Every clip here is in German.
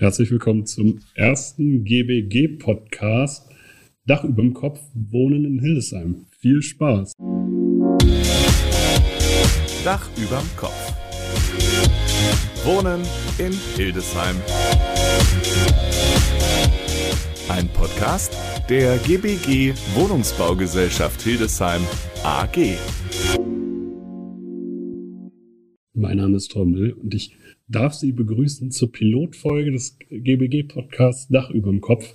Herzlich willkommen zum ersten GBG-Podcast Dach über dem Kopf, Wohnen in Hildesheim. Viel Spaß! Dach überm Kopf. Wohnen in Hildesheim. Ein Podcast der GBG Wohnungsbaugesellschaft Hildesheim AG. Mein Name ist Trommel und ich darf Sie begrüßen zur Pilotfolge des GBG-Podcasts Dach über dem Kopf.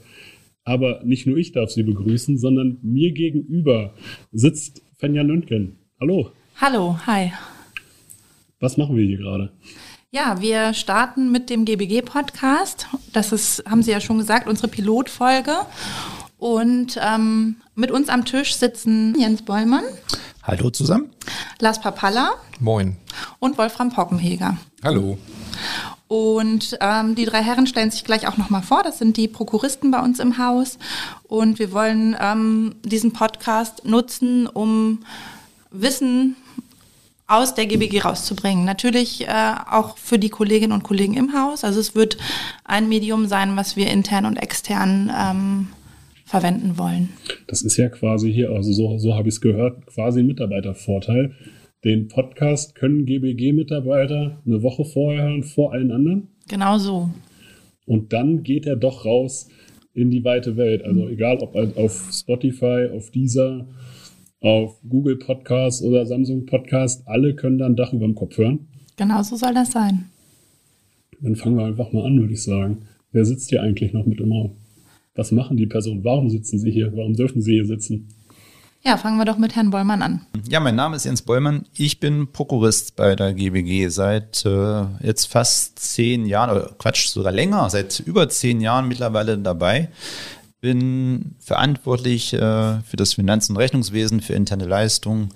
Aber nicht nur ich darf Sie begrüßen, sondern mir gegenüber sitzt Fenja Nöntgen. Hallo. Hallo, hi. Was machen wir hier gerade? Ja, wir starten mit dem GBG-Podcast. Das ist, haben Sie ja schon gesagt, unsere Pilotfolge. Und ähm, mit uns am Tisch sitzen Jens Bollmann. Hallo zusammen. Lars Papalla. Moin. Und Wolfram Pockenheger. Hallo. Und ähm, die drei Herren stellen sich gleich auch nochmal vor. Das sind die Prokuristen bei uns im Haus. Und wir wollen ähm, diesen Podcast nutzen, um Wissen aus der GBG rauszubringen. Natürlich äh, auch für die Kolleginnen und Kollegen im Haus. Also es wird ein Medium sein, was wir intern und extern ähm, verwenden wollen. Das ist ja quasi hier, also so, so habe ich es gehört, quasi ein Mitarbeitervorteil. Den Podcast können GBG-Mitarbeiter eine Woche vorher hören, vor allen anderen. Genau so. Und dann geht er doch raus in die weite Welt. Also egal ob auf Spotify, auf Deezer, auf Google Podcast oder Samsung Podcast, alle können dann Dach über dem Kopf hören. Genau so soll das sein. Dann fangen wir einfach mal an, würde ich sagen. Wer sitzt hier eigentlich noch mit im Raum? Was machen die Personen? Warum sitzen sie hier? Warum dürfen sie hier sitzen? Ja, fangen wir doch mit Herrn Bollmann an. Ja, mein Name ist Jens Bollmann. Ich bin Prokurist bei der GBG seit äh, jetzt fast zehn Jahren, oder Quatsch, sogar länger, seit über zehn Jahren mittlerweile dabei. Bin verantwortlich äh, für das Finanz- und Rechnungswesen, für interne Leistungen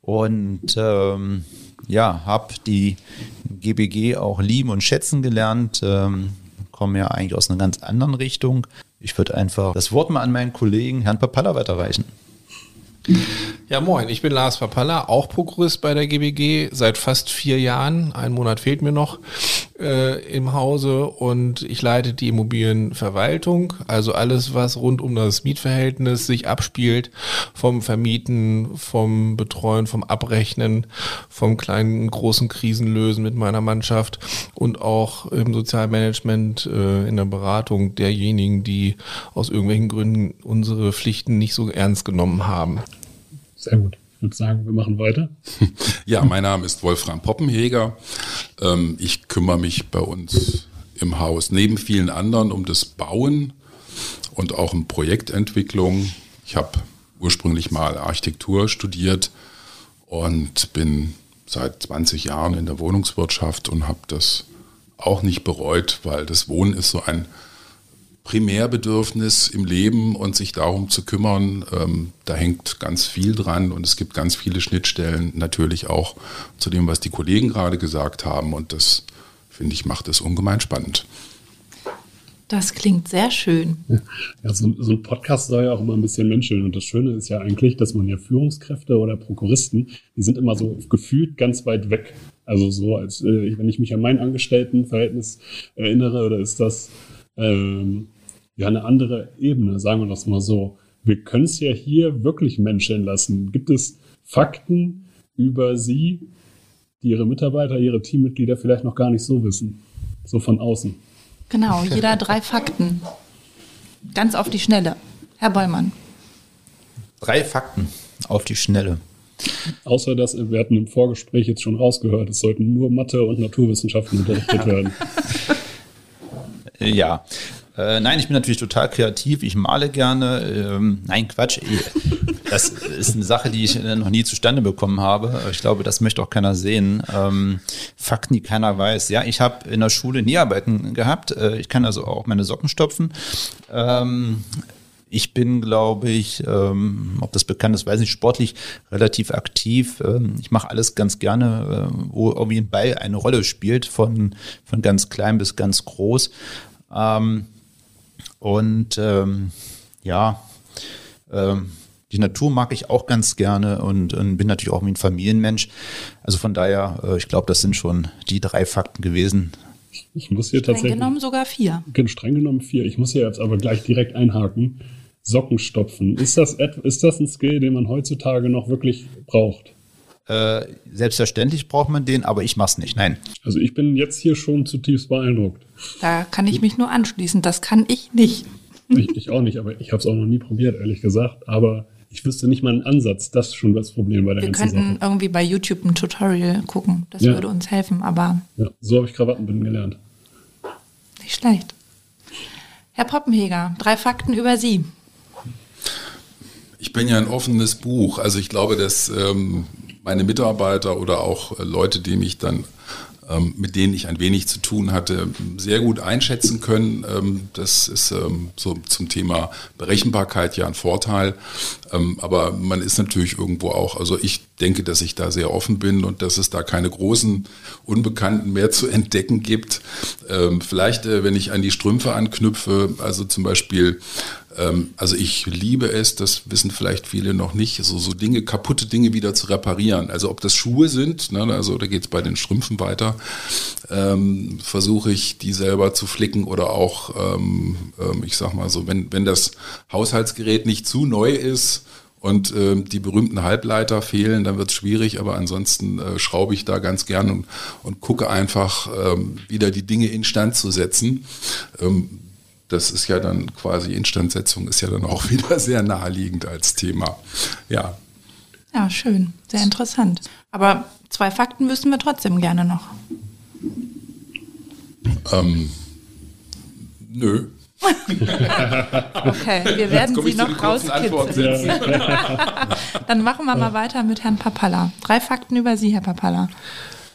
und ähm, ja, habe die GBG auch lieben und schätzen gelernt. Ähm, komme ja eigentlich aus einer ganz anderen Richtung. Ich würde einfach das Wort mal an meinen Kollegen Herrn Papalla weiterreichen. Ja, moin, ich bin Lars Papalla, auch Prokurist bei der GBG seit fast vier Jahren. Ein Monat fehlt mir noch äh, im Hause und ich leite die Immobilienverwaltung, also alles, was rund um das Mietverhältnis sich abspielt, vom Vermieten, vom Betreuen, vom Abrechnen, vom kleinen, großen Krisenlösen mit meiner Mannschaft und auch im Sozialmanagement, äh, in der Beratung derjenigen, die aus irgendwelchen Gründen unsere Pflichten nicht so ernst genommen haben. Sehr gut. Ich würde sagen, wir machen weiter. Ja, mein Name ist Wolfram Poppenheger. Ähm, ich kümmere mich bei uns im Haus neben vielen anderen um das Bauen und auch um Projektentwicklung. Ich habe ursprünglich mal Architektur studiert und bin seit 20 Jahren in der Wohnungswirtschaft und habe das auch nicht bereut, weil das Wohnen ist so ein Primärbedürfnis im Leben und sich darum zu kümmern, ähm, da hängt ganz viel dran und es gibt ganz viele Schnittstellen natürlich auch zu dem, was die Kollegen gerade gesagt haben und das, finde ich, macht es ungemein spannend. Das klingt sehr schön. Ja, so, so, ein Podcast soll ja auch immer ein bisschen menscheln. Und das Schöne ist ja eigentlich, dass man ja Führungskräfte oder Prokuristen, die sind immer so gefühlt ganz weit weg. Also so, als äh, wenn ich mich an mein Angestelltenverhältnis erinnere, oder ist das ähm, ja eine andere Ebene, sagen wir das mal so. Wir können es ja hier wirklich menscheln lassen. Gibt es Fakten über Sie, die Ihre Mitarbeiter, Ihre Teammitglieder vielleicht noch gar nicht so wissen? So von außen. Genau, jeder drei Fakten. Ganz auf die Schnelle. Herr Bollmann. Drei Fakten auf die Schnelle. Außer dass wir hatten im Vorgespräch jetzt schon rausgehört, es sollten nur Mathe und Naturwissenschaften unterrichtet werden. Ja, äh, nein, ich bin natürlich total kreativ. Ich male gerne. Ähm, nein, Quatsch. Das ist eine Sache, die ich noch nie zustande bekommen habe. Ich glaube, das möchte auch keiner sehen. Ähm, Fakten, die keiner weiß. Ja, ich habe in der Schule Näharbeiten gehabt. Äh, ich kann also auch meine Socken stopfen. Ähm, ich bin, glaube ich, ähm, ob das bekannt ist, weiß nicht, sportlich relativ aktiv. Ähm, ich mache alles ganz gerne, äh, wo irgendwie ein Ball eine Rolle spielt, von, von ganz klein bis ganz groß. Ähm, und ähm, ja, ähm, die Natur mag ich auch ganz gerne und, und bin natürlich auch ein Familienmensch. Also von daher, äh, ich glaube, das sind schon die drei Fakten gewesen, Ich muss hier Streng tatsächlich. genommen sogar vier. Streng genommen vier. Ich muss hier jetzt aber gleich direkt einhaken. Socken stopfen. Ist das, ist das ein Skill, den man heutzutage noch wirklich braucht? Äh, selbstverständlich braucht man den, aber ich mach's nicht. Nein. Also ich bin jetzt hier schon zutiefst beeindruckt. Da kann ich mich nur anschließen. Das kann ich nicht. Ich, ich auch nicht, aber ich habe es auch noch nie probiert, ehrlich gesagt. Aber ich wüsste nicht mal einen Ansatz. Das ist schon das Problem bei der Wir ganzen könnten Sache. irgendwie bei YouTube ein Tutorial gucken. Das Ja. würde uns helfen, aber Ja, so habe ich Krawattenbinden gelernt. nicht schlecht. Herr Poppenheger, drei Fakten über Sie. Ich bin ja ein offenes Buch. Also ich glaube, dass ähm, meine Mitarbeiter oder auch äh, Leute, die mich dann ähm, mit denen ich ein wenig zu tun hatte, sehr gut einschätzen können. Ähm, das ist ähm, so zum Thema Berechenbarkeit ja ein Vorteil. Aber man ist natürlich irgendwo auch, also ich denke, dass ich da sehr offen bin und dass es da keine großen Unbekannten mehr zu entdecken gibt. Ähm, vielleicht, äh, wenn ich an die Strümpfe anknüpfe, also zum Beispiel ähm, also ich liebe es, das wissen vielleicht viele noch nicht, so, so Dinge, kaputte Dinge wieder zu reparieren. Also ob das Schuhe sind, ne, also da geht es bei den Strümpfen weiter, ähm, versuche ich die selber zu flicken oder auch, ähm, ähm, ich sag mal so, wenn, wenn das Haushaltsgerät nicht zu neu ist, und ähm, die berühmten Halbleiter fehlen, dann wird es schwierig, aber ansonsten äh, schraube ich da ganz gern und, und gucke einfach ähm, wieder die Dinge instand zu setzen. Ähm, das ist ja dann quasi Instandsetzung ist ja dann auch wieder sehr naheliegend als Thema. Ja. Ja, schön. Sehr interessant. Aber zwei Fakten wüssten wir trotzdem gerne noch. Ähm, nö. Okay, wir werden sie noch rauskitzeln. Dann machen wir mal weiter mit Herrn Papalla. Drei Fakten über Sie, Herr Papalla.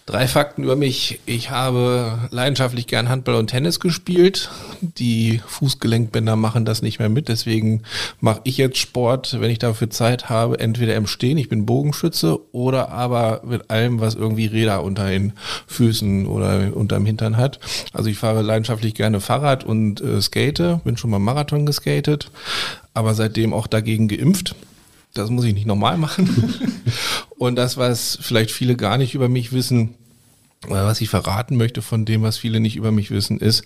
Drei Fakten über mich. Ich habe leidenschaftlich gern Handball und Tennis gespielt. Die Fußgelenkbänder machen das nicht mehr mit. Deswegen mache ich jetzt Sport, wenn ich dafür Zeit habe, entweder im Stehen, ich bin Bogenschütze, oder aber mit allem, was irgendwie Räder unter den Füßen oder unterm Hintern hat. Also ich fahre leidenschaftlich gerne Fahrrad und äh, skate, bin schon mal Marathon geskatet, aber seitdem auch dagegen geimpft. Das muss ich nicht normal machen. Und das, was vielleicht viele gar nicht über mich wissen, oder was ich verraten möchte von dem, was viele nicht über mich wissen, ist,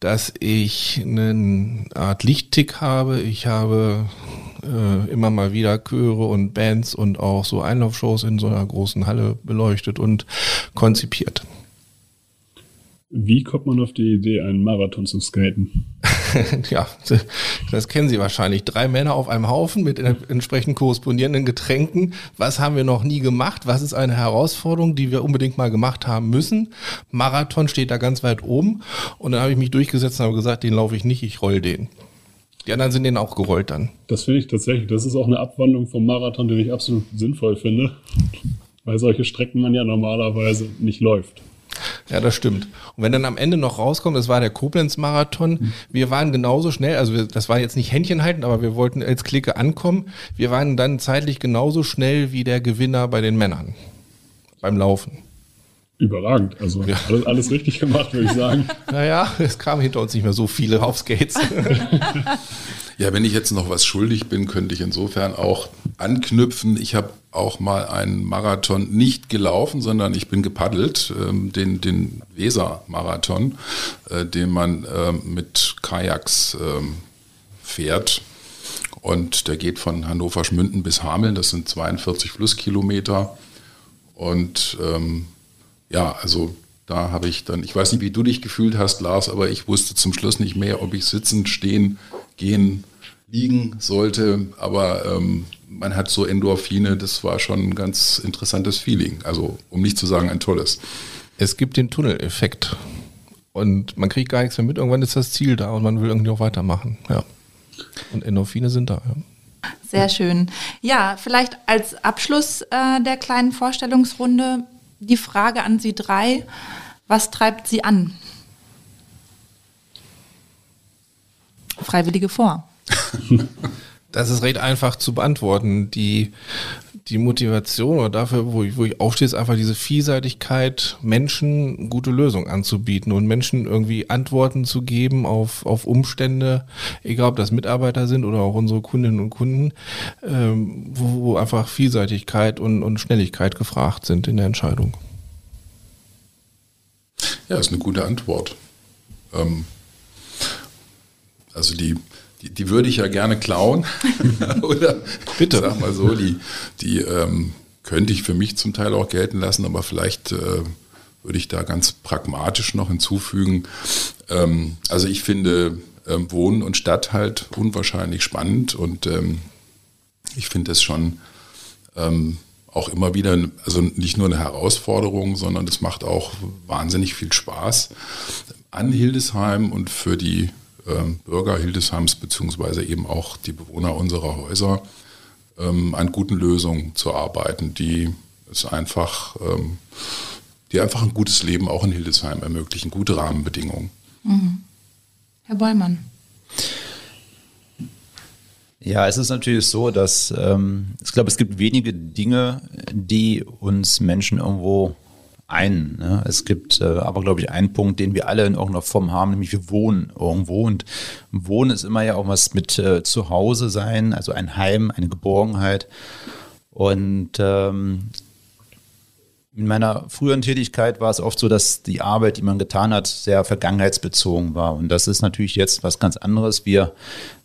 dass ich eine Art Lichttick habe. Ich habe äh, immer mal wieder Chöre und Bands und auch so Einlaufshows in so einer großen Halle beleuchtet und konzipiert. Wie kommt man auf die Idee, einen Marathon zu skaten? ja, das kennen Sie wahrscheinlich. Drei Männer auf einem Haufen mit entsprechend korrespondierenden Getränken. Was haben wir noch nie gemacht? Was ist eine Herausforderung, die wir unbedingt mal gemacht haben müssen? Marathon steht da ganz weit oben. Und dann habe ich mich durchgesetzt und habe gesagt, den laufe ich nicht, ich roll den. Die anderen sind den auch gerollt dann. Das finde ich tatsächlich, das ist auch eine Abwandlung vom Marathon, den ich absolut sinnvoll finde. Weil solche Strecken man ja normalerweise nicht läuft. Ja, das stimmt. Und wenn dann am Ende noch rauskommt, das war der Koblenz-Marathon, wir waren genauso schnell, also wir, das war jetzt nicht Händchen halten, aber wir wollten als Clique ankommen. Wir waren dann zeitlich genauso schnell wie der Gewinner bei den Männern beim Laufen. Überragend. Also alles, alles richtig gemacht, würde ich sagen. Naja, es kamen hinter uns nicht mehr so viele auf Skates. Ja, wenn ich jetzt noch was schuldig bin, könnte ich insofern auch anknüpfen. Ich habe auch mal einen Marathon nicht gelaufen, sondern ich bin gepaddelt, ähm, den, den Weser-Marathon, äh, den man ähm, mit Kajaks ähm, fährt. Und der geht von Hannover-Schmünden bis Hameln, das sind 42 Flusskilometer. Und ähm, ja, also da habe ich dann, ich weiß nicht, wie du dich gefühlt hast, Lars, aber ich wusste zum Schluss nicht mehr, ob ich sitzen, stehen, gehen, liegen sollte. Aber ähm, man hat so Endorphine, das war schon ein ganz interessantes Feeling. Also, um nicht zu sagen, ein tolles. Es gibt den Tunneleffekt. Und man kriegt gar nichts mehr mit. Irgendwann ist das Ziel da und man will irgendwie auch weitermachen. Ja. Und Endorphine sind da. Ja. Sehr schön. Ja, vielleicht als Abschluss äh, der kleinen Vorstellungsrunde die Frage an Sie drei. Was treibt Sie an? Freiwillige vor. Das ist recht einfach zu beantworten. Die, die Motivation oder dafür, wo ich, wo ich aufstehe, ist einfach diese Vielseitigkeit, Menschen gute Lösungen anzubieten und Menschen irgendwie Antworten zu geben auf, auf Umstände, egal ob das Mitarbeiter sind oder auch unsere Kundinnen und Kunden, ähm, wo, wo einfach Vielseitigkeit und, und Schnelligkeit gefragt sind in der Entscheidung. Ja, ist eine gute Antwort. Ähm, also die, die, die, würde ich ja gerne klauen. Oder bitte, sag mal so, die, die ähm, könnte ich für mich zum Teil auch gelten lassen, aber vielleicht äh, würde ich da ganz pragmatisch noch hinzufügen. Ähm, also ich finde ähm, Wohnen und Stadt halt unwahrscheinlich spannend und ähm, ich finde es schon ähm, auch immer wieder, also nicht nur eine Herausforderung, sondern es macht auch wahnsinnig viel Spaß an Hildesheim und für die Bürger Hildesheims beziehungsweise eben auch die Bewohner unserer Häuser ähm, an guten Lösungen zu arbeiten, die es einfach, ähm, die einfach ein gutes Leben auch in Hildesheim ermöglichen, gute Rahmenbedingungen. Mhm. Herr Bollmann. Ja, es ist natürlich so, dass ähm, ich glaube, es gibt wenige Dinge, die uns Menschen irgendwo ein. Ne? Es gibt äh, aber, glaube ich, einen Punkt, den wir alle in irgendeiner Form haben, nämlich wir wohnen irgendwo. Und Wohnen ist immer ja auch was mit äh, Zuhause sein, also ein Heim, eine Geborgenheit. Und ähm, in meiner früheren Tätigkeit war es oft so, dass die Arbeit, die man getan hat, sehr vergangenheitsbezogen war. Und das ist natürlich jetzt was ganz anderes. Wir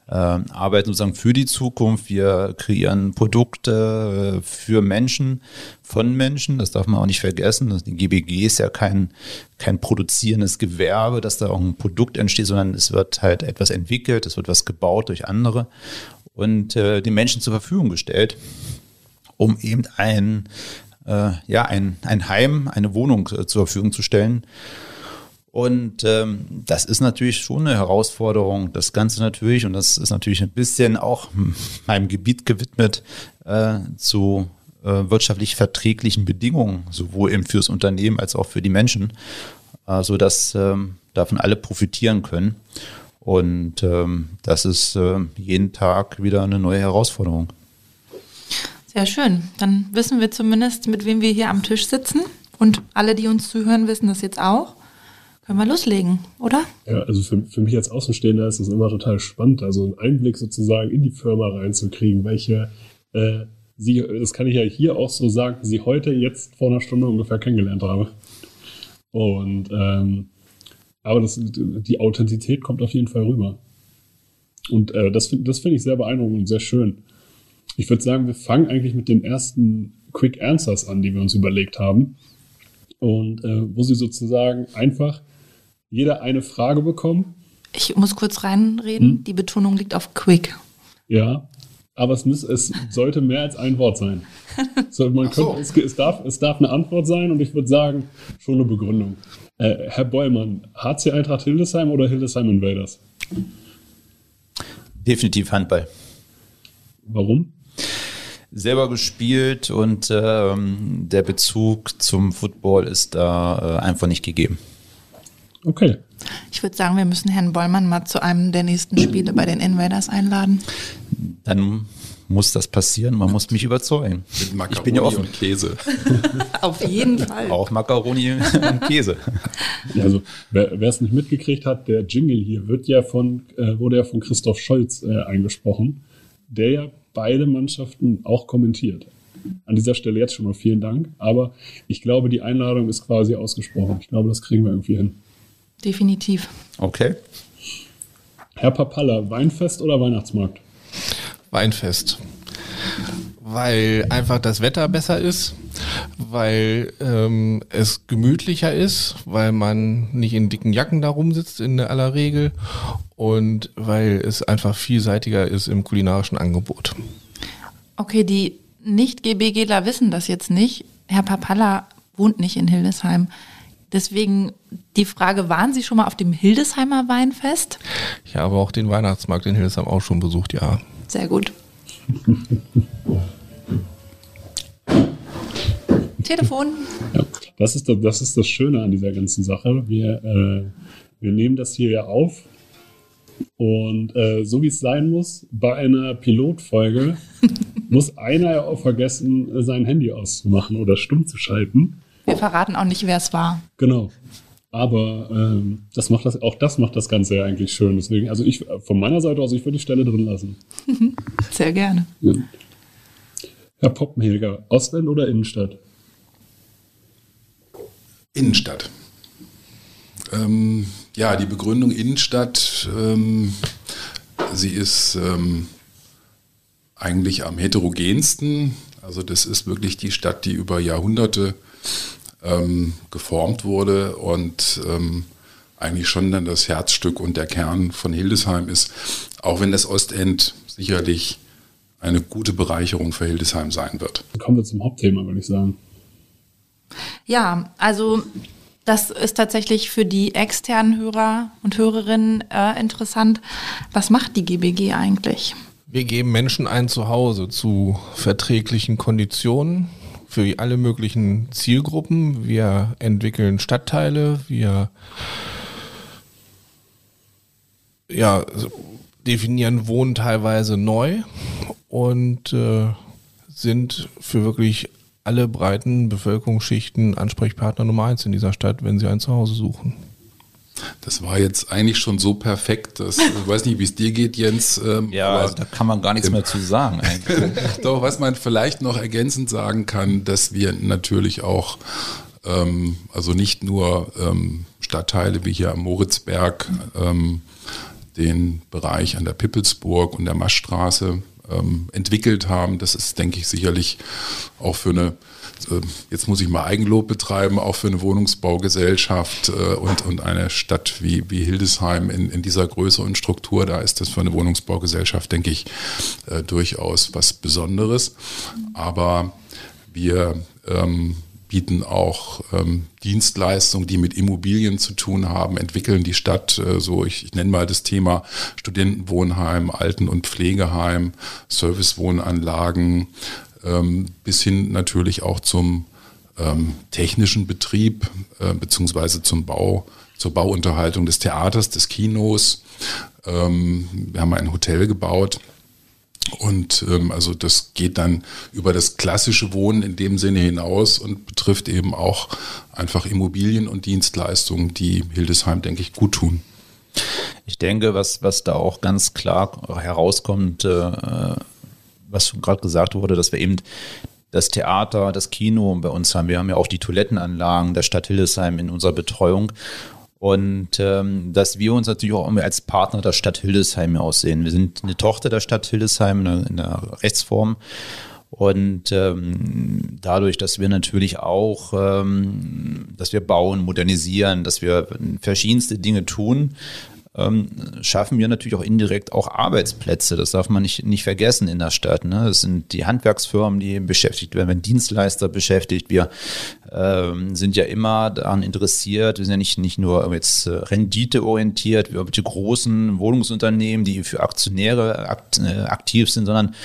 äh, arbeiten sozusagen für die Zukunft. Wir kreieren Produkte äh, für Menschen, von Menschen. Das darf man auch nicht vergessen. Die GBG ist ja kein, kein produzierendes Gewerbe, dass da auch ein Produkt entsteht, sondern es wird halt etwas entwickelt, es wird was gebaut durch andere und äh, den Menschen zur Verfügung gestellt, um eben ein, äh, ja, ein, ein Heim, eine Wohnung äh, zur Verfügung zu stellen. Und ähm, das ist natürlich schon eine Herausforderung, das Ganze natürlich, und das ist natürlich ein bisschen auch meinem Gebiet gewidmet, äh, zu äh, wirtschaftlich verträglichen Bedingungen, sowohl eben fürs Unternehmen als auch für die Menschen, äh, sodass ähm, davon alle profitieren können. Und ähm, das ist äh, jeden Tag wieder eine neue Herausforderung. Sehr schön. Dann wissen wir zumindest, mit wem wir hier am Tisch sitzen. Und alle, die uns zuhören, wissen das jetzt auch. Können wir loslegen, oder? Ja, also für, für mich als Außenstehender ist es immer total spannend, also einen Einblick sozusagen in die Firma reinzukriegen, welche äh, sie, das kann ich ja hier auch so sagen, sie heute jetzt vor einer Stunde ungefähr kennengelernt habe. Und ähm, aber das, die Authentizität kommt auf jeden Fall rüber. Und äh, das, das finde ich sehr beeindruckend und sehr schön. Ich würde sagen, wir fangen eigentlich mit den ersten Quick Answers an, die wir uns überlegt haben. Und äh, wo sie sozusagen einfach jeder eine Frage bekommen. Ich muss kurz reinreden. Hm? Die Betonung liegt auf Quick. Ja, aber es, muss, es sollte mehr als ein Wort sein. So, man so. könnte, es, es, darf, es darf eine Antwort sein und ich würde sagen, schon eine Begründung. Äh, Herr Bollmann, HC Eintracht Hildesheim oder Hildesheim Invaders? Definitiv Handball. Warum? selber gespielt und ähm, der Bezug zum Football ist da äh, einfach nicht gegeben. Okay. Ich würde sagen, wir müssen Herrn Bollmann mal zu einem der nächsten Spiele bei den Invaders einladen. Dann muss das passieren. Man muss mich überzeugen. Ich bin ja offen. und Käse. Auf jeden Fall. Auch Macaroni und Käse. Ja, also wer es nicht mitgekriegt hat, der Jingle hier wird ja von, äh, wurde ja von Christoph Scholz äh, eingesprochen, der ja beide Mannschaften auch kommentiert. An dieser Stelle jetzt schon mal vielen Dank. Aber ich glaube, die Einladung ist quasi ausgesprochen. Ich glaube, das kriegen wir irgendwie hin. Definitiv. Okay. Herr Papalla, Weinfest oder Weihnachtsmarkt? Weinfest. Weil einfach das Wetter besser ist, weil ähm, es gemütlicher ist, weil man nicht in dicken Jacken da rumsitzt in aller Regel und weil es einfach vielseitiger ist im kulinarischen Angebot. Okay, die Nicht-GBGler wissen das jetzt nicht. Herr Papalla wohnt nicht in Hildesheim. Deswegen die Frage, waren Sie schon mal auf dem Hildesheimer Weinfest? Ich habe auch den Weihnachtsmarkt in Hildesheim auch schon besucht, ja. Sehr gut. Telefon. Ja, das, ist das, das ist das Schöne an dieser ganzen Sache. Wir, äh, wir nehmen das hier ja auf. Und äh, so wie es sein muss, bei einer Pilotfolge muss einer ja auch vergessen, sein Handy auszumachen oder stumm zu schalten. Wir verraten auch nicht, wer es war. Genau. Aber ähm, das macht das, auch das macht das Ganze ja eigentlich schön. Deswegen, also ich von meiner Seite aus, ich würde die Stelle drin lassen. Sehr gerne. Ja. Herr Poppenheger, Ostend oder Innenstadt? Innenstadt. Ähm, ja, die Begründung Innenstadt, ähm, sie ist ähm, eigentlich am heterogensten. Also das ist wirklich die Stadt, die über Jahrhunderte ähm, geformt wurde und ähm, eigentlich schon dann das Herzstück und der Kern von Hildesheim ist, auch wenn das Ostend sicherlich eine gute Bereicherung für Hildesheim sein wird. Kommen wir zum Hauptthema, würde ich sagen. Ja, also das ist tatsächlich für die externen Hörer und Hörerinnen äh, interessant. Was macht die GBG eigentlich? Wir geben Menschen ein Zuhause zu verträglichen Konditionen für alle möglichen Zielgruppen. Wir entwickeln Stadtteile, wir ja, definieren Wohnen teilweise neu und äh, sind für wirklich alle breiten Bevölkerungsschichten Ansprechpartner Nummer eins in dieser Stadt, wenn sie ein Zuhause suchen. Das war jetzt eigentlich schon so perfekt, dass ich weiß nicht, wie es dir geht, Jens. Ähm, ja, also da kann man gar nichts mehr zu sagen. Doch, was man vielleicht noch ergänzend sagen kann, dass wir natürlich auch, ähm, also nicht nur ähm, Stadtteile wie hier am Moritzberg, ähm, den Bereich an der Pippelsburg und der Maschstraße ähm, entwickelt haben. Das ist, denke ich, sicherlich auch für eine, äh, jetzt muss ich mal Eigenlob betreiben, auch für eine Wohnungsbaugesellschaft äh, und, und eine Stadt wie, wie Hildesheim in, in dieser Größe und Struktur, da ist das für eine Wohnungsbaugesellschaft, denke ich, äh, durchaus was Besonderes. Aber wir ähm, bieten auch ähm, Dienstleistungen, die mit Immobilien zu tun haben, entwickeln die Stadt äh, so, ich, ich nenne mal das Thema Studentenwohnheim, Alten- und Pflegeheim, Servicewohnanlagen, ähm, bis hin natürlich auch zum ähm, technischen Betrieb äh, beziehungsweise zum Bau, zur Bauunterhaltung des Theaters, des Kinos. Ähm, wir haben ein Hotel gebaut und ähm, also das geht dann über das klassische Wohnen in dem Sinne hinaus und betrifft eben auch einfach Immobilien und Dienstleistungen, die Hildesheim, denke ich, gut tun. Ich denke, was, was da auch ganz klar herauskommt, äh, was gerade gesagt wurde, dass wir eben das Theater, das Kino bei uns haben. Wir haben ja auch die Toilettenanlagen der Stadt Hildesheim in unserer Betreuung. Und ähm, dass wir uns natürlich auch als Partner der Stadt Hildesheim aussehen. Wir sind eine Tochter der Stadt Hildesheim in der, in der Rechtsform. Und ähm, dadurch, dass wir natürlich auch, ähm, dass wir bauen, modernisieren, dass wir verschiedenste Dinge tun, ähm, schaffen wir natürlich auch indirekt auch Arbeitsplätze. Das darf man nicht, nicht vergessen in der Stadt. Ne? Das sind die Handwerksfirmen, die beschäftigt werden, wenn Dienstleister beschäftigt. Wir ähm, sind ja immer daran interessiert. Wir sind ja nicht, nicht nur jetzt äh, renditeorientiert, wir die großen Wohnungsunternehmen, die für Aktionäre akt, äh, aktiv sind, sondern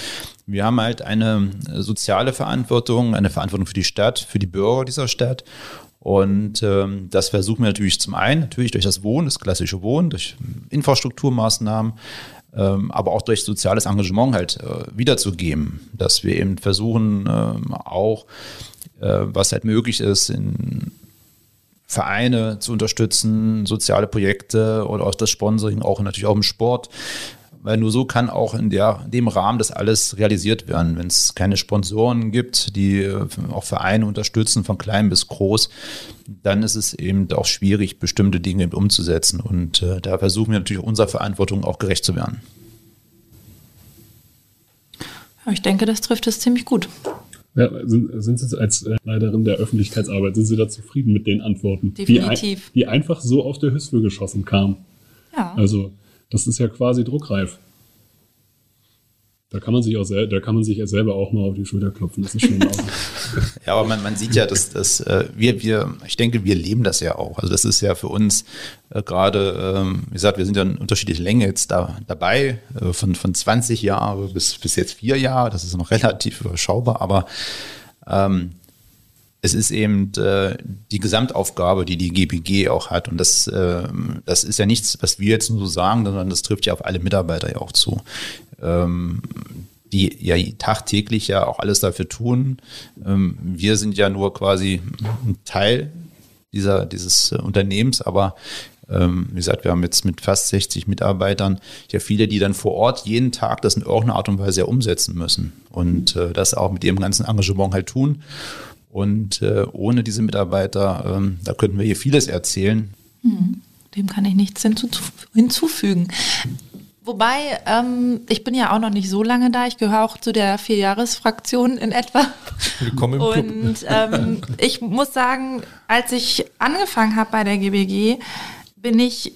wir haben halt eine soziale Verantwortung, eine Verantwortung für die Stadt, für die Bürger dieser Stadt. Und ähm, das versuchen wir natürlich zum einen, natürlich durch das Wohnen, das klassische Wohnen, durch Infrastrukturmaßnahmen, ähm, aber auch durch soziales Engagement halt äh, wiederzugeben, dass wir eben versuchen, ähm, auch, äh, was halt möglich ist, in Vereine zu unterstützen, soziale Projekte oder auch das Sponsoring, auch natürlich auch im Sport, weil nur so kann auch in, der, in dem Rahmen das alles realisiert werden. Wenn es keine Sponsoren gibt, die äh, auch Vereine unterstützen, von klein bis groß, dann ist es eben auch schwierig, bestimmte Dinge umzusetzen. Und äh, da versuchen wir natürlich unserer Verantwortung auch gerecht zu werden. Ich denke, das trifft es ziemlich gut. Ja, sind, sind Sie als äh, Leiterin der Öffentlichkeitsarbeit, sind Sie da zufrieden mit den Antworten? Definitiv. Die, die einfach so auf der Hüfte geschossen kamen. Ja. Also das ist ja quasi druckreif. Da kann man sich auch sel da kann man sich ja selber auch mal auf die Schulter klopfen. Das ist schon ja, aber man, man sieht ja, dass, dass äh, wir, wir, ich denke, wir leben das ja auch. Also das ist ja für uns äh, gerade, ähm, wie gesagt, wir sind ja in unterschiedlicher Länge jetzt da dabei, äh, von, von 20 Jahre bis, bis jetzt vier Jahre. Das ist noch relativ überschaubar, aber ähm, es ist eben äh, die Gesamtaufgabe, die die GPG auch hat. Und das, äh, das ist ja nichts, was wir jetzt nur so sagen, sondern das trifft ja auf alle Mitarbeiter ja auch zu. Ähm, die ja tagtäglich ja auch alles dafür tun. Ähm, wir sind ja nur quasi ein Teil dieser, dieses äh, Unternehmens, aber ähm, wie gesagt, wir haben jetzt mit fast 60 Mitarbeitern ja viele, die dann vor Ort jeden Tag das in irgendeiner Art und Weise ja umsetzen müssen und äh, das auch mit ihrem ganzen Engagement halt tun. Und äh, ohne diese Mitarbeiter, ähm, da könnten wir hier vieles erzählen. Dem kann ich nichts hinzu hinzufügen. Wobei, ähm, ich bin ja auch noch nicht so lange da. Ich gehöre auch zu der Vierjahresfraktion in etwa. Willkommen im Club. Und ähm, ich muss sagen, als ich angefangen habe bei der GBG, bin ich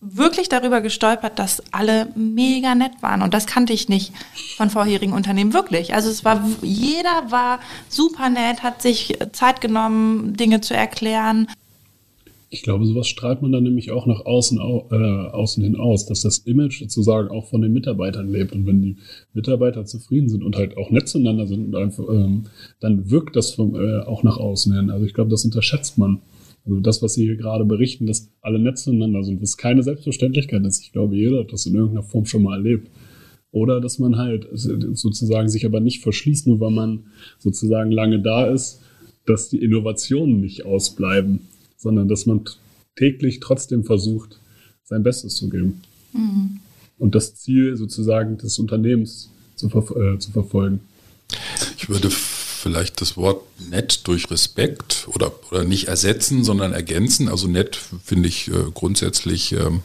wirklich darüber gestolpert, dass alle mega nett waren. Und das kannte ich nicht von vorherigen Unternehmen, wirklich. Also es war, jeder war super nett, hat sich Zeit genommen, Dinge zu erklären. Ich glaube, sowas strahlt man dann nämlich auch nach außen, au- äh, außen hin aus, dass das Image sozusagen auch von den Mitarbeitern lebt. Und wenn die Mitarbeiter zufrieden sind und halt auch nett zueinander sind, und einfach, ähm, dann wirkt das vom, äh, auch nach außen hin. Also ich glaube, das unterschätzt man. Also das, was Sie hier gerade berichten, dass alle nett zueinander sind, was keine Selbstverständlichkeit ist. Ich glaube, jeder hat das in irgendeiner Form schon mal erlebt. Oder dass man halt sozusagen sich aber nicht verschließt, nur weil man sozusagen lange da ist, dass die Innovationen nicht ausbleiben, sondern dass man täglich trotzdem versucht, sein Bestes zu geben. Und das Ziel sozusagen des Unternehmens zu, verf äh, zu verfolgen. Ich würde vielleicht das Wort nett durch Respekt oder, oder nicht ersetzen, sondern ergänzen. Also nett finde ich äh, grundsätzlich ähm,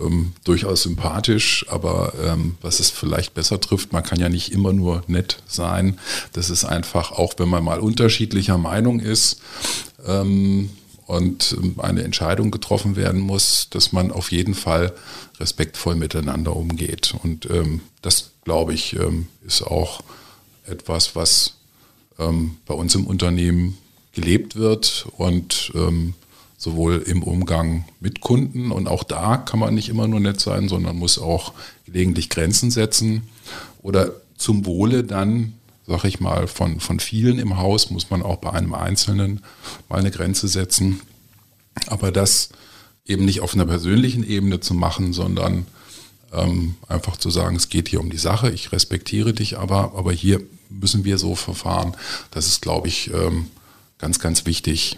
ähm, durchaus sympathisch, aber ähm, was es vielleicht besser trifft, man kann ja nicht immer nur nett sein. Das ist einfach, auch wenn man mal unterschiedlicher Meinung ist, ähm, und ähm, eine Entscheidung getroffen werden muss, dass man auf jeden Fall respektvoll miteinander umgeht. Und ähm, das, glaube ich, ähm, ist auch etwas, was ähm, bei uns im Unternehmen gelebt wird und ähm, sowohl im Umgang mit Kunden und auch da kann man nicht immer nur nett sein, sondern muss auch gelegentlich Grenzen setzen oder zum Wohle dann, sag ich mal, von, von vielen im Haus muss man auch bei einem Einzelnen mal eine Grenze setzen. Aber das eben nicht auf einer persönlichen Ebene zu machen, sondern ähm, einfach zu sagen, es geht hier um die Sache, ich respektiere dich, aber, aber hier müssen wir so verfahren. Das ist, glaube ich, ähm, ganz, ganz wichtig.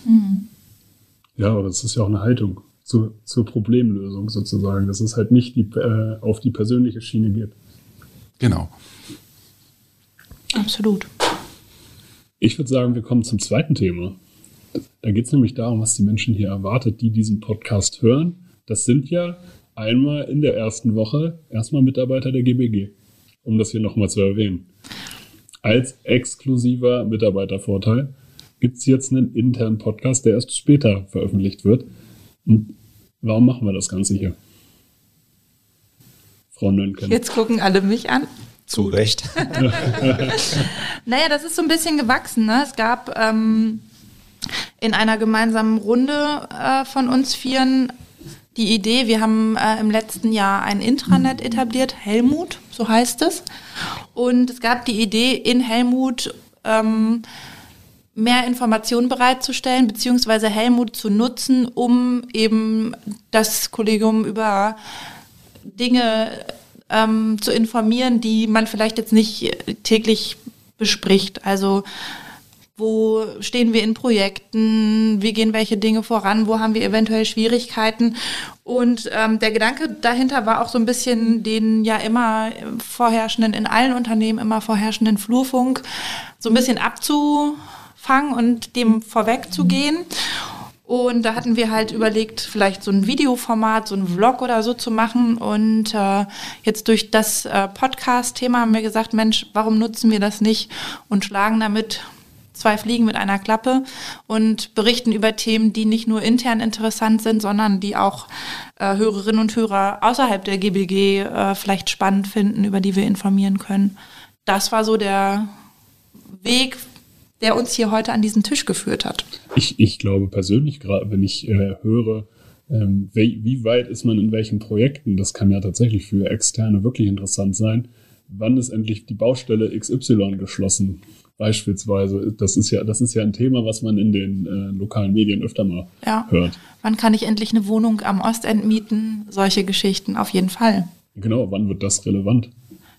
Ja, aber das ist ja auch eine Haltung zu, zur Problemlösung sozusagen, dass es halt nicht die, äh, auf die persönliche Schiene geht. Genau. Absolut. Ich würde sagen, wir kommen zum zweiten Thema. Da geht es nämlich darum, was die Menschen hier erwartet, die diesen Podcast hören. Das sind ja einmal in der ersten Woche erstmal Mitarbeiter der GBG, um das hier nochmal zu erwähnen. Als exklusiver Mitarbeitervorteil gibt es jetzt einen internen Podcast, der erst später veröffentlicht wird. Und warum machen wir das Ganze hier? Frau Nönken. Jetzt gucken alle mich an. Zu Recht. Naja, das ist so ein bisschen gewachsen. Ne? Es gab ähm, in einer gemeinsamen Runde äh, von uns Vieren die Idee, wir haben äh, im letzten Jahr ein Intranet etabliert, Helmut, so heißt es. Und es gab die Idee, in Helmut ähm, mehr Informationen bereitzustellen, beziehungsweise Helmut zu nutzen, um eben das Kollegium über Dinge ähm, zu informieren, die man vielleicht jetzt nicht täglich bespricht. Also wo stehen wir in Projekten, wie gehen welche Dinge voran, wo haben wir eventuell Schwierigkeiten. Und ähm, der Gedanke dahinter war auch so ein bisschen den ja immer vorherrschenden, in allen Unternehmen immer vorherrschenden Flurfunk so ein bisschen abzufangen und dem vorwegzugehen. Und da hatten wir halt überlegt, vielleicht so ein Videoformat, so ein Vlog oder so zu machen. Und äh, jetzt durch das äh, Podcast-Thema haben wir gesagt, Mensch, warum nutzen wir das nicht und schlagen damit zwei Fliegen mit einer Klappe und berichten über Themen, die nicht nur intern interessant sind, sondern die auch äh, Hörerinnen und Hörer außerhalb der GBG äh, vielleicht spannend finden, über die wir informieren können. Das war so der Weg, der uns hier heute an diesen Tisch geführt hat. Ich, ich glaube persönlich, gerade wenn ich äh, höre, ähm, wie, wie weit ist man in welchen Projekten, das kann ja tatsächlich für Externe wirklich interessant sein. Wann ist endlich die Baustelle XY geschlossen? Beispielsweise. Das ist ja, das ist ja ein Thema, was man in den äh, lokalen Medien öfter mal Ja. hört. Wann kann ich endlich eine Wohnung am Ostend mieten? Solche Geschichten auf jeden Fall. Genau, wann wird das relevant?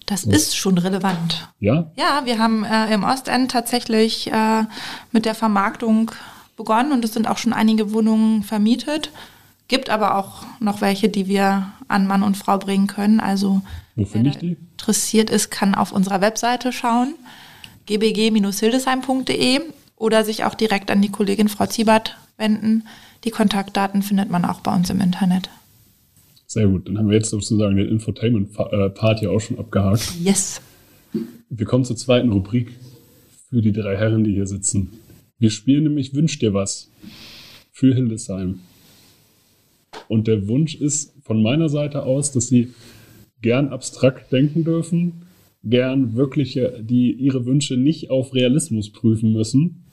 Das ist schon relevant. Ja? Ja, wir haben äh, im Ostend tatsächlich äh, mit der Vermarktung begonnen und es sind auch schon einige Wohnungen vermietet. Gibt aber auch noch welche, die wir an Mann und Frau bringen können. Also Wo finde ich die? interessiert ist, kann auf unserer Webseite schauen, gbg-hildesheim.de oder sich auch direkt an die Kollegin Frau Ziebert wenden. Die Kontaktdaten findet man auch bei uns im Internet. Sehr gut, dann haben wir jetzt sozusagen den Infotainment-Part hier auch schon abgehakt. Yes. Wir kommen zur zweiten Rubrik für die drei Herren, die hier sitzen. Wir spielen nämlich Wünsch dir was für Hildesheim. Und der Wunsch ist von meiner Seite aus, dass sie gern abstrakt denken dürfen, gern wirklich die ihre Wünsche nicht auf Realismus prüfen müssen,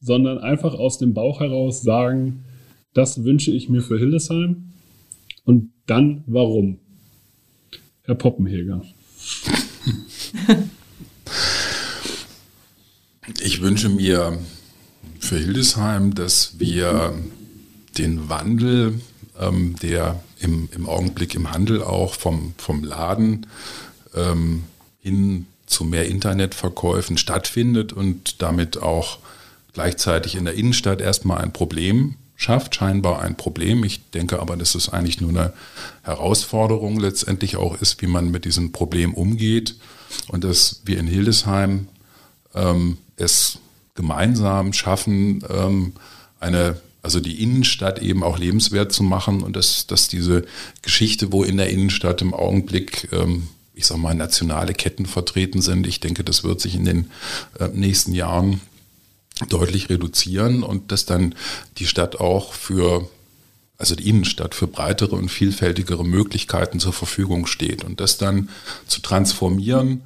sondern einfach aus dem Bauch heraus sagen, das wünsche ich mir für Hildesheim und dann warum. Herr Poppenheger. Ich wünsche mir für Hildesheim, dass wir den Wandel, ähm, der im, im Augenblick im Handel auch vom, vom Laden ähm, hin zu mehr Internetverkäufen stattfindet und damit auch gleichzeitig in der Innenstadt erstmal ein Problem schafft, scheinbar ein Problem. Ich denke aber, dass es eigentlich nur eine Herausforderung letztendlich auch ist, wie man mit diesem Problem umgeht und dass wir in Hildesheim ähm, es gemeinsam schaffen, ähm, eine also die Innenstadt eben auch lebenswert zu machen und dass, dass diese Geschichte, wo in der Innenstadt im Augenblick, ähm, ich sag mal, nationale Ketten vertreten sind, ich denke, das wird sich in den äh, nächsten Jahren deutlich reduzieren und dass dann die Stadt auch für also die Innenstadt für breitere und vielfältigere Möglichkeiten zur Verfügung steht. Und das dann zu transformieren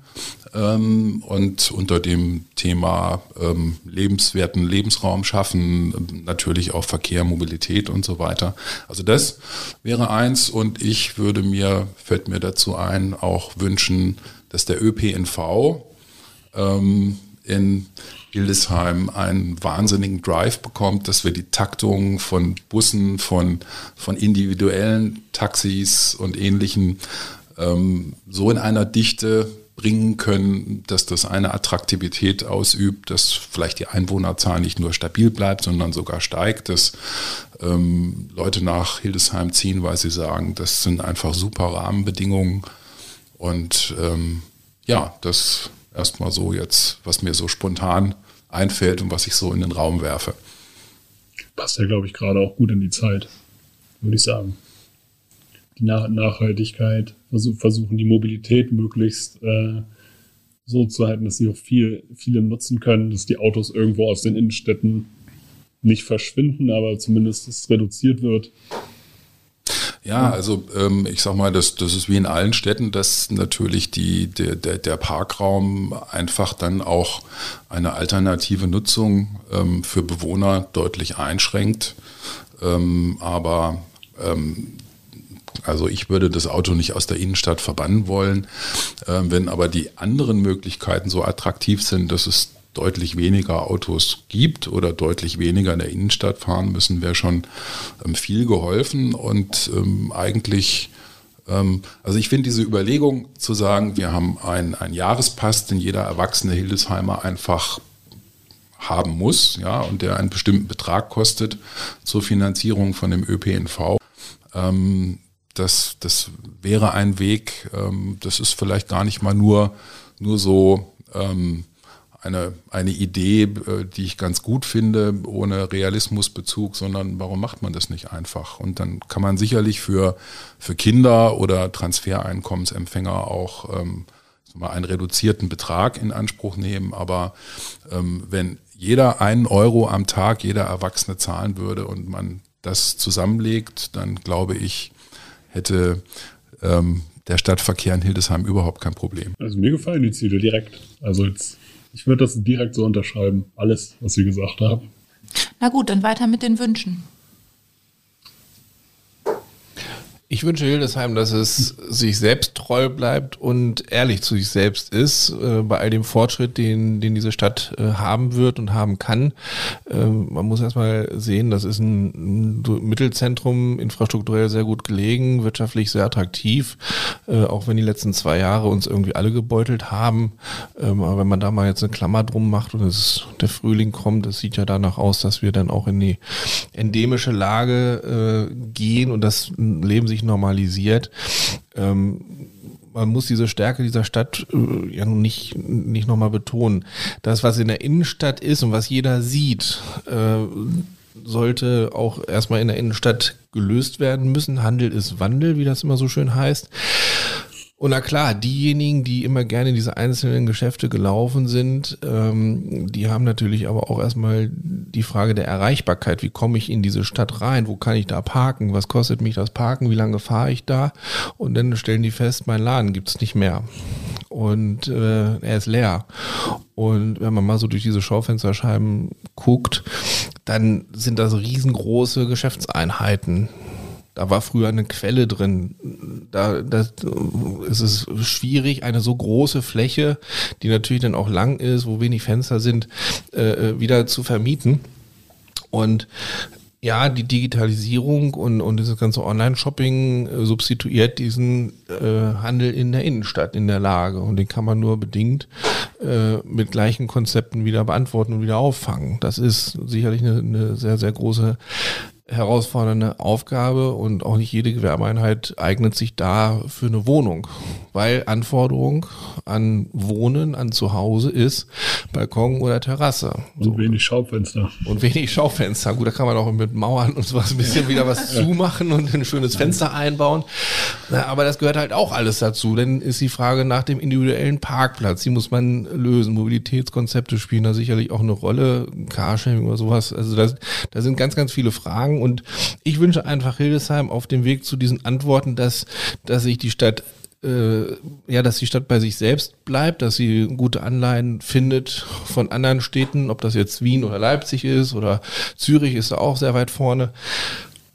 ähm, und unter dem Thema ähm, lebenswerten Lebensraum schaffen, natürlich auch Verkehr, Mobilität und so weiter. Also das wäre eins und ich würde mir, fällt mir dazu ein, auch wünschen, dass der ÖPNV ähm, in Hildesheim einen wahnsinnigen Drive bekommt, dass wir die Taktung von Bussen, von, von individuellen Taxis und ähnlichen ähm, so in einer Dichte bringen können, dass das eine Attraktivität ausübt, dass vielleicht die Einwohnerzahl nicht nur stabil bleibt, sondern sogar steigt, dass ähm, Leute nach Hildesheim ziehen, weil sie sagen, das sind einfach super Rahmenbedingungen. Und ähm, ja, das erstmal so jetzt, was mir so spontan einfällt und was ich so in den Raum werfe. Passt ja, glaube ich, gerade auch gut in die Zeit, würde ich sagen. Die Nach Nachhaltigkeit, versuch, versuchen die Mobilität möglichst äh, so zu halten, dass sie auch viel, viele nutzen können, dass die Autos irgendwo aus den Innenstädten nicht verschwinden, aber zumindest es reduziert wird. Ja, also ähm, ich sag mal, das, das ist wie in allen Städten, dass natürlich die, der, der, der Parkraum einfach dann auch eine alternative Nutzung ähm, für Bewohner deutlich einschränkt. Ähm, aber ähm, also ich würde das Auto nicht aus der Innenstadt verbannen wollen. Ähm, wenn aber die anderen Möglichkeiten so attraktiv sind, dass es deutlich weniger Autos gibt oder deutlich weniger in der Innenstadt fahren müssen, wäre schon ähm, viel geholfen und ähm, eigentlich ähm, also ich finde diese Überlegung zu sagen, wir haben einen, Jahrespass, den jeder erwachsene Hildesheimer einfach haben muss, ja, und der einen bestimmten Betrag kostet zur Finanzierung von dem ÖPNV. Ähm, das, das wäre ein Weg, das ist vielleicht gar nicht mal nur, nur so eine, eine Idee, äh, die ich ganz gut finde, ohne Realismusbezug, sondern warum macht man das nicht einfach? Und dann kann man sicherlich für, für Kinder oder Transfereinkommensempfänger auch ähm, mal einen reduzierten Betrag in Anspruch nehmen. Aber ähm, wenn jeder einen Euro am Tag, jeder Erwachsene zahlen würde und man das zusammenlegt, dann glaube ich, hätte ähm, der Stadtverkehr in Hildesheim überhaupt kein Problem. Also mir gefallen die Ziele direkt. Also jetzt ich würde das direkt so unterschreiben. Alles, was Sie gesagt haben. Na gut, dann weiter mit den Wünschen. Ich wünsche Hildesheim, dass es sich selbst treu bleibt und ehrlich zu sich selbst ist, äh, bei all dem Fortschritt, den, den diese Stadt äh, haben wird und haben kann. Äh, man muss erstmal sehen, das ist ein, ein Mittelzentrum, infrastrukturell sehr gut gelegen, wirtschaftlich sehr attraktiv, äh, auch wenn die letzten zwei Jahre uns irgendwie alle gebeutelt haben. Ähm, aber wenn man da mal jetzt eine Klammer drum macht und es, der Frühling kommt, es sieht ja danach aus, dass wir dann auch in die endemische Lage äh, gehen und das Leben sich normalisiert. Ähm, man muss diese Stärke dieser Stadt äh, ja nicht, nicht nochmal betonen. Das, was in der Innenstadt ist und was jeder sieht, äh, sollte auch erstmal in der Innenstadt gelöst werden müssen. Handel ist Wandel, wie das immer so schön heißt. Und na klar, diejenigen, die immer gerne in diese einzelnen Geschäfte gelaufen sind, ähm, die haben natürlich aber auch erstmal die Frage der Erreichbarkeit. Wie komme ich in diese Stadt rein? Wo kann ich da parken? Was kostet mich das Parken? Wie lange fahre ich da? Und dann stellen die fest, mein Laden gibt's nicht mehr. Und äh, er ist leer. Und wenn man mal so durch diese Schaufensterscheiben guckt, dann sind das riesengroße Geschäftseinheiten. Da war früher eine Quelle drin. Da das, ist es schwierig, eine so große Fläche, die natürlich dann auch lang ist, wo wenig Fenster sind, äh, wieder zu vermieten. Und ja, die Digitalisierung und, und dieses ganze Online-Shopping äh, substituiert diesen äh, Handel in der Innenstadt in der Lage. Und den kann man nur bedingt äh, mit gleichen Konzepten wieder beantworten und wieder auffangen. Das ist sicherlich eine, eine sehr, sehr große herausfordernde Aufgabe und auch nicht jede Gewerbeeinheit eignet sich da für eine Wohnung, weil Anforderung an Wohnen, an Zuhause ist Balkon oder Terrasse. Und so. wenig Schaufenster. Und wenig Schaufenster. Gut, da kann man auch mit Mauern und sowas ein bisschen wieder was zumachen und ein schönes Fenster einbauen. Aber das gehört halt auch alles dazu. Dann ist die Frage nach dem individuellen Parkplatz. Die muss man lösen. Mobilitätskonzepte spielen da sicherlich auch eine Rolle. Carsharing oder sowas. Also da sind ganz, ganz viele Fragen und ich wünsche einfach Hildesheim auf dem Weg zu diesen Antworten, dass, dass sich die Stadt äh, ja, dass die Stadt bei sich selbst bleibt, dass sie gute Anleihen findet von anderen Städten, ob das jetzt Wien oder Leipzig ist oder Zürich ist da auch sehr weit vorne.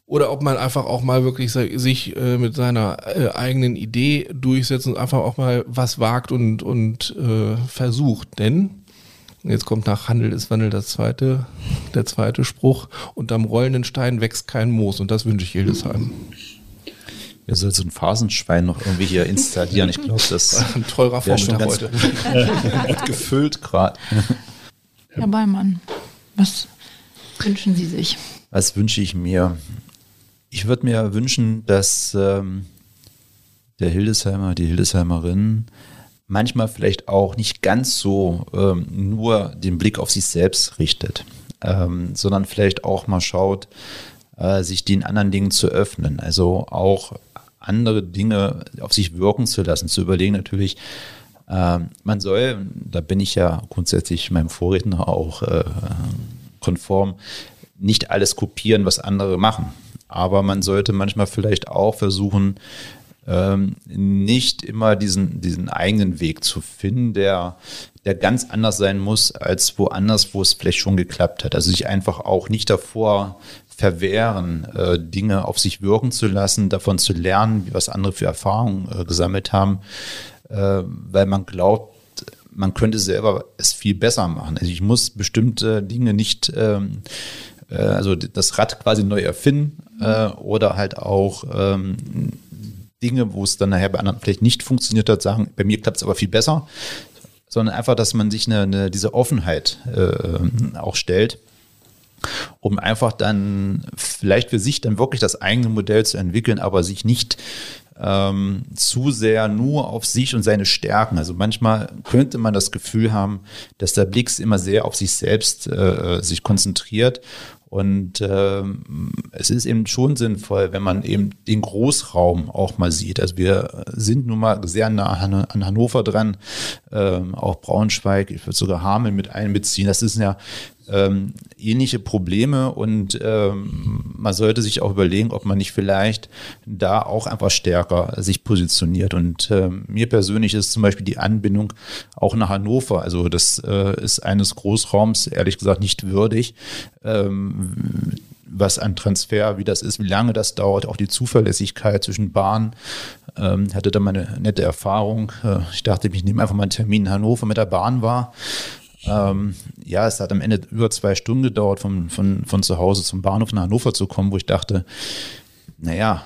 Oder ob man einfach auch mal wirklich sich äh, mit seiner äh, eigenen Idee durchsetzt und einfach auch mal was wagt und, und äh, versucht. Denn Jetzt kommt nach Handel ist Wandel das zweite, der zweite Spruch. Unterm rollenden Stein wächst kein Moos und das wünsche ich Hildesheim. Wer soll so ein Phasenschwein noch irgendwie hier installieren? Ich glaube, das ist ein teurer Vormittag heute. Gut gefüllt gerade. Herr Beimann, was wünschen Sie sich? Was wünsche ich mir? Ich würde mir wünschen, dass ähm, der Hildesheimer, die Hildesheimerin manchmal vielleicht auch nicht ganz so ähm, nur den Blick auf sich selbst richtet, ähm, sondern vielleicht auch mal schaut, äh, sich den anderen Dingen zu öffnen. Also auch andere Dinge auf sich wirken zu lassen, zu überlegen natürlich, äh, man soll, da bin ich ja grundsätzlich meinem Vorredner auch äh, konform, nicht alles kopieren, was andere machen. Aber man sollte manchmal vielleicht auch versuchen, ähm, nicht immer diesen, diesen eigenen Weg zu finden, der, der ganz anders sein muss als woanders, wo es vielleicht schon geklappt hat. Also sich einfach auch nicht davor verwehren, äh, Dinge auf sich wirken zu lassen, davon zu lernen, was andere für Erfahrungen äh, gesammelt haben, äh, weil man glaubt, man könnte selber es viel besser machen. Also ich muss bestimmte Dinge nicht, ähm, äh, also das Rad quasi neu erfinden äh, oder halt auch ähm, Dinge, wo es dann nachher bei anderen vielleicht nicht funktioniert hat, sagen, bei mir klappt es aber viel besser, sondern einfach, dass man sich eine, eine diese Offenheit äh, auch stellt, um einfach dann vielleicht für sich dann wirklich das eigene Modell zu entwickeln, aber sich nicht ähm, zu sehr nur auf sich und seine Stärken. Also manchmal könnte man das Gefühl haben, dass der Blick immer sehr auf sich selbst äh, sich konzentriert und ähm, es ist eben schon sinnvoll, wenn man eben den Großraum auch mal sieht. Also wir sind nun mal sehr nah an Hannover dran, ähm, auch Braunschweig, ich würde sogar Hameln mit einbeziehen. Das ist ja ähm, ähnliche Probleme und ähm, man sollte sich auch überlegen, ob man nicht vielleicht da auch einfach stärker sich positioniert. Und ähm, mir persönlich ist zum Beispiel die Anbindung auch nach Hannover, also das äh, ist eines Großraums ehrlich gesagt nicht würdig. Ähm, was an Transfer, wie das ist, wie lange das dauert, auch die Zuverlässigkeit zwischen Bahn. Ähm, hatte da mal eine nette Erfahrung. Äh, ich dachte, ich nehme einfach mal einen Termin in Hannover mit der Bahn war. Ähm, ja, es hat am Ende über zwei Stunden gedauert, von, von, von zu Hause zum Bahnhof nach Hannover zu kommen, wo ich dachte, naja,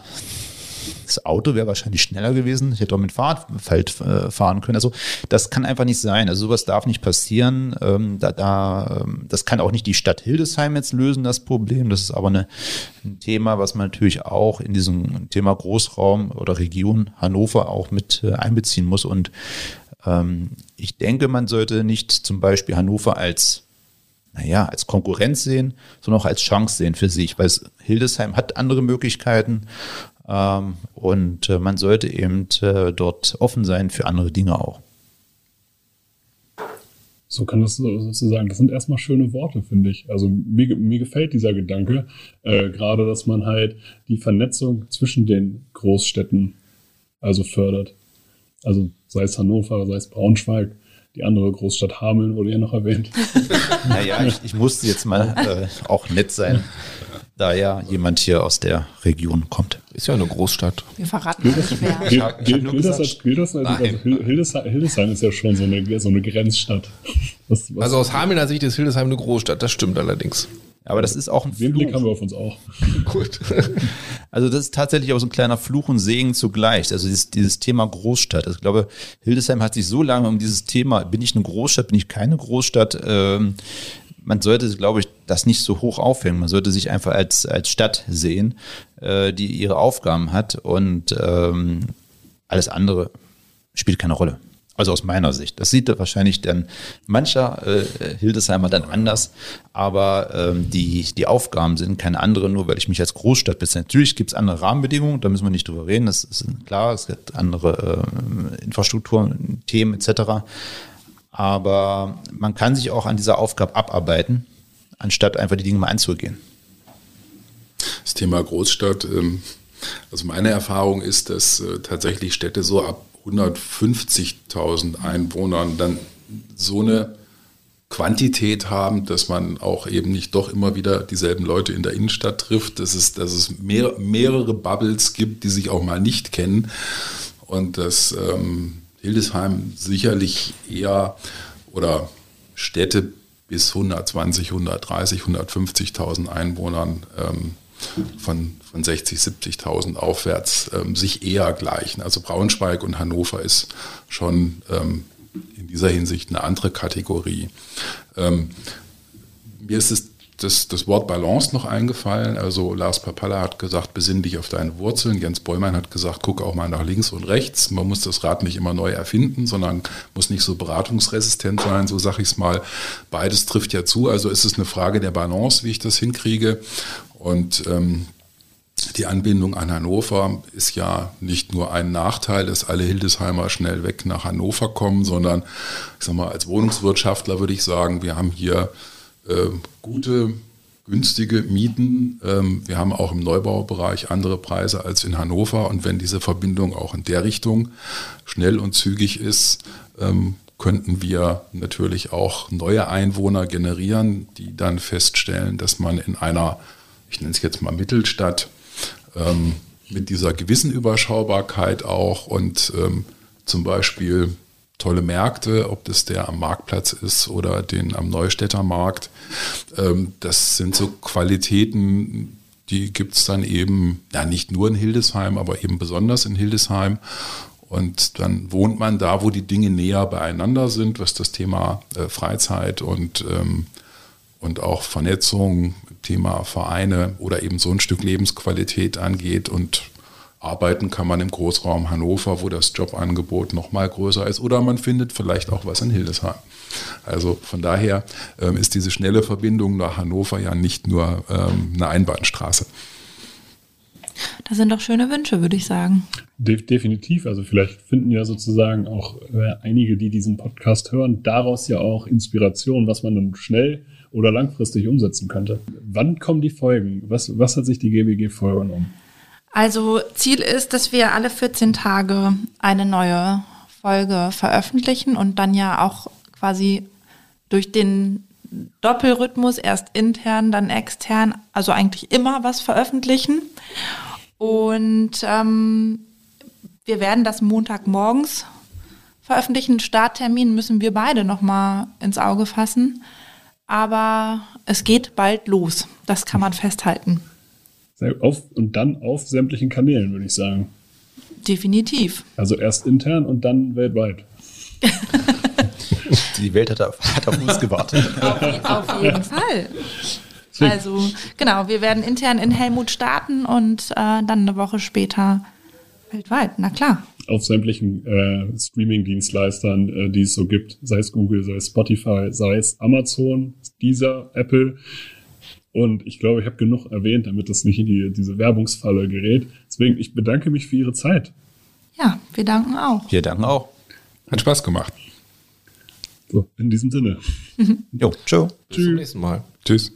das Auto wäre wahrscheinlich schneller gewesen. Ich hätte auch mit Fahrradfeld äh, fahren können. Also das kann einfach nicht sein. Also sowas darf nicht passieren. Ähm, da, da, ähm, das kann auch nicht die Stadt Hildesheim jetzt lösen, das Problem. Das ist aber eine, ein Thema, was man natürlich auch in diesem Thema Großraum oder Region Hannover auch mit äh, einbeziehen muss. Und ich denke, man sollte nicht zum Beispiel Hannover als naja, als Konkurrenz sehen, sondern auch als Chance sehen für sich, weil es, Hildesheim hat andere Möglichkeiten ähm, und äh, man sollte eben äh, dort offen sein für andere Dinge auch. So kann das sozusagen, das sind erstmal schöne Worte, finde ich. Also mir, mir gefällt dieser Gedanke, äh, gerade, dass man halt die Vernetzung zwischen den Großstädten also fördert. Also sei es Hannover, sei es Braunschweig, die andere Großstadt Hameln wurde ja noch erwähnt. naja, ich, ich musste jetzt mal äh, auch nett sein, da ja jemand hier aus der Region kommt. Ist ja eine Großstadt. Wir verraten also Hildesheim, Hildesheim ist ja schon so eine, so eine Grenzstadt. Was, was also aus Hamelner Sicht ist Hildesheim eine Großstadt, das stimmt allerdings. Aber das ist auch ein Den Fluch. Blick haben wir auf uns auch. Gut. also das ist tatsächlich auch so ein kleiner Fluch und Segen zugleich. Also dieses, dieses Thema Großstadt. Also ich glaube, Hildesheim hat sich so lange um dieses Thema, bin ich eine Großstadt, bin ich keine Großstadt, ähm, man sollte, glaube ich, das nicht so hoch aufhängen. Man sollte sich einfach als, als Stadt sehen, äh, die ihre Aufgaben hat und ähm, alles andere spielt keine Rolle. Also aus meiner Sicht. Das sieht wahrscheinlich dann mancher äh, Hildesheimer dann anders, aber ähm, die, die Aufgaben sind keine anderen, nur weil ich mich als Großstadt bezeichne. Natürlich gibt es andere Rahmenbedingungen, da müssen wir nicht drüber reden, das ist klar, es gibt andere äh, Infrastrukturen, Themen etc. Aber man kann sich auch an dieser Aufgabe abarbeiten, anstatt einfach die Dinge mal anzugehen. Das Thema Großstadt, ähm, also meine Erfahrung ist, dass äh, tatsächlich Städte so ab 150.000 Einwohnern dann so eine Quantität haben, dass man auch eben nicht doch immer wieder dieselben Leute in der Innenstadt trifft, dass es, dass es mehr, mehrere Bubbles gibt, die sich auch mal nicht kennen. Und dass ähm, Hildesheim sicherlich eher oder Städte bis 120, 130, 150.000 Einwohnern ähm, von, von 60, 70.000 aufwärts ähm, sich eher gleichen. Also Braunschweig und Hannover ist schon ähm, in dieser Hinsicht eine andere Kategorie. Ähm, mir ist es das, das Wort Balance noch eingefallen. Also Lars Papalla hat gesagt, besinn dich auf deine Wurzeln. Jens Bollmann hat gesagt, guck auch mal nach links und rechts. Man muss das Rad nicht immer neu erfinden, sondern muss nicht so beratungsresistent sein, so sage ich es mal. Beides trifft ja zu. Also ist es eine Frage der Balance, wie ich das hinkriege. Und ähm, die Anbindung an Hannover ist ja nicht nur ein Nachteil, dass alle Hildesheimer schnell weg nach Hannover kommen, sondern ich sag mal, als Wohnungswirtschaftler würde ich sagen, wir haben hier äh, gute, günstige Mieten. Ähm, wir haben auch im Neubaubereich andere Preise als in Hannover. Und wenn diese Verbindung auch in der Richtung schnell und zügig ist, ähm, könnten wir natürlich auch neue Einwohner generieren, die dann feststellen, dass man in einer, ich nenne es jetzt mal Mittelstadt, ähm, mit dieser gewissen Überschaubarkeit auch und ähm, zum Beispiel tolle Märkte, ob das der am Marktplatz ist oder den am Neustädter Markt. Ähm, das sind so Qualitäten, die gibt es dann eben, ja nicht nur in Hildesheim, aber eben besonders in Hildesheim. Und dann wohnt man da, wo die Dinge näher beieinander sind, was das Thema äh, Freizeit und, ähm, und auch Vernetzung, Thema Vereine oder eben so ein Stück Lebensqualität angeht. Und Arbeiten kann man im Großraum Hannover, wo das Jobangebot noch mal größer ist, oder man findet vielleicht auch was in Hildesheim. Also von daher ähm, ist diese schnelle Verbindung nach Hannover ja nicht nur ähm, eine Einbahnstraße. Das sind doch schöne Wünsche, würde ich sagen. De definitiv. Also vielleicht finden ja sozusagen auch äh, einige, die diesen Podcast hören, daraus ja auch Inspiration, was man dann schnell oder langfristig umsetzen könnte. Wann kommen die Folgen? Was, was hat sich die GBG vorgenommen? Also Ziel ist, dass wir alle 14 Tage eine neue Folge veröffentlichen und dann ja auch quasi durch den Doppelrhythmus erst intern, dann extern, also eigentlich immer was veröffentlichen. Und ähm, wir werden das Montagmorgens veröffentlichen. Starttermin müssen wir beide nochmal ins Auge fassen. Aber es geht bald los. Das kann man festhalten. Auf, und dann auf sämtlichen Kanälen, würde ich sagen. Definitiv. Also erst intern und dann weltweit. Die Welt hat auf, hat auf uns gewartet. auf, auf jeden Fall. Also genau, wir werden intern in Helmut starten und äh, dann eine Woche später weltweit, na klar. Auf sämtlichen äh, Streaming-Dienstleistern, äh, die es so gibt, sei es Google, sei es Spotify, sei es Amazon, dieser Apple. Und ich glaube, ich habe genug erwähnt, damit das nicht in die, diese Werbungsfalle gerät. Deswegen, ich bedanke mich für Ihre Zeit. Ja, wir danken auch. Wir danken auch. Hat Spaß gemacht. So, in diesem Sinne. Jo, ciao. Bis zum nächsten Mal. Tschüss.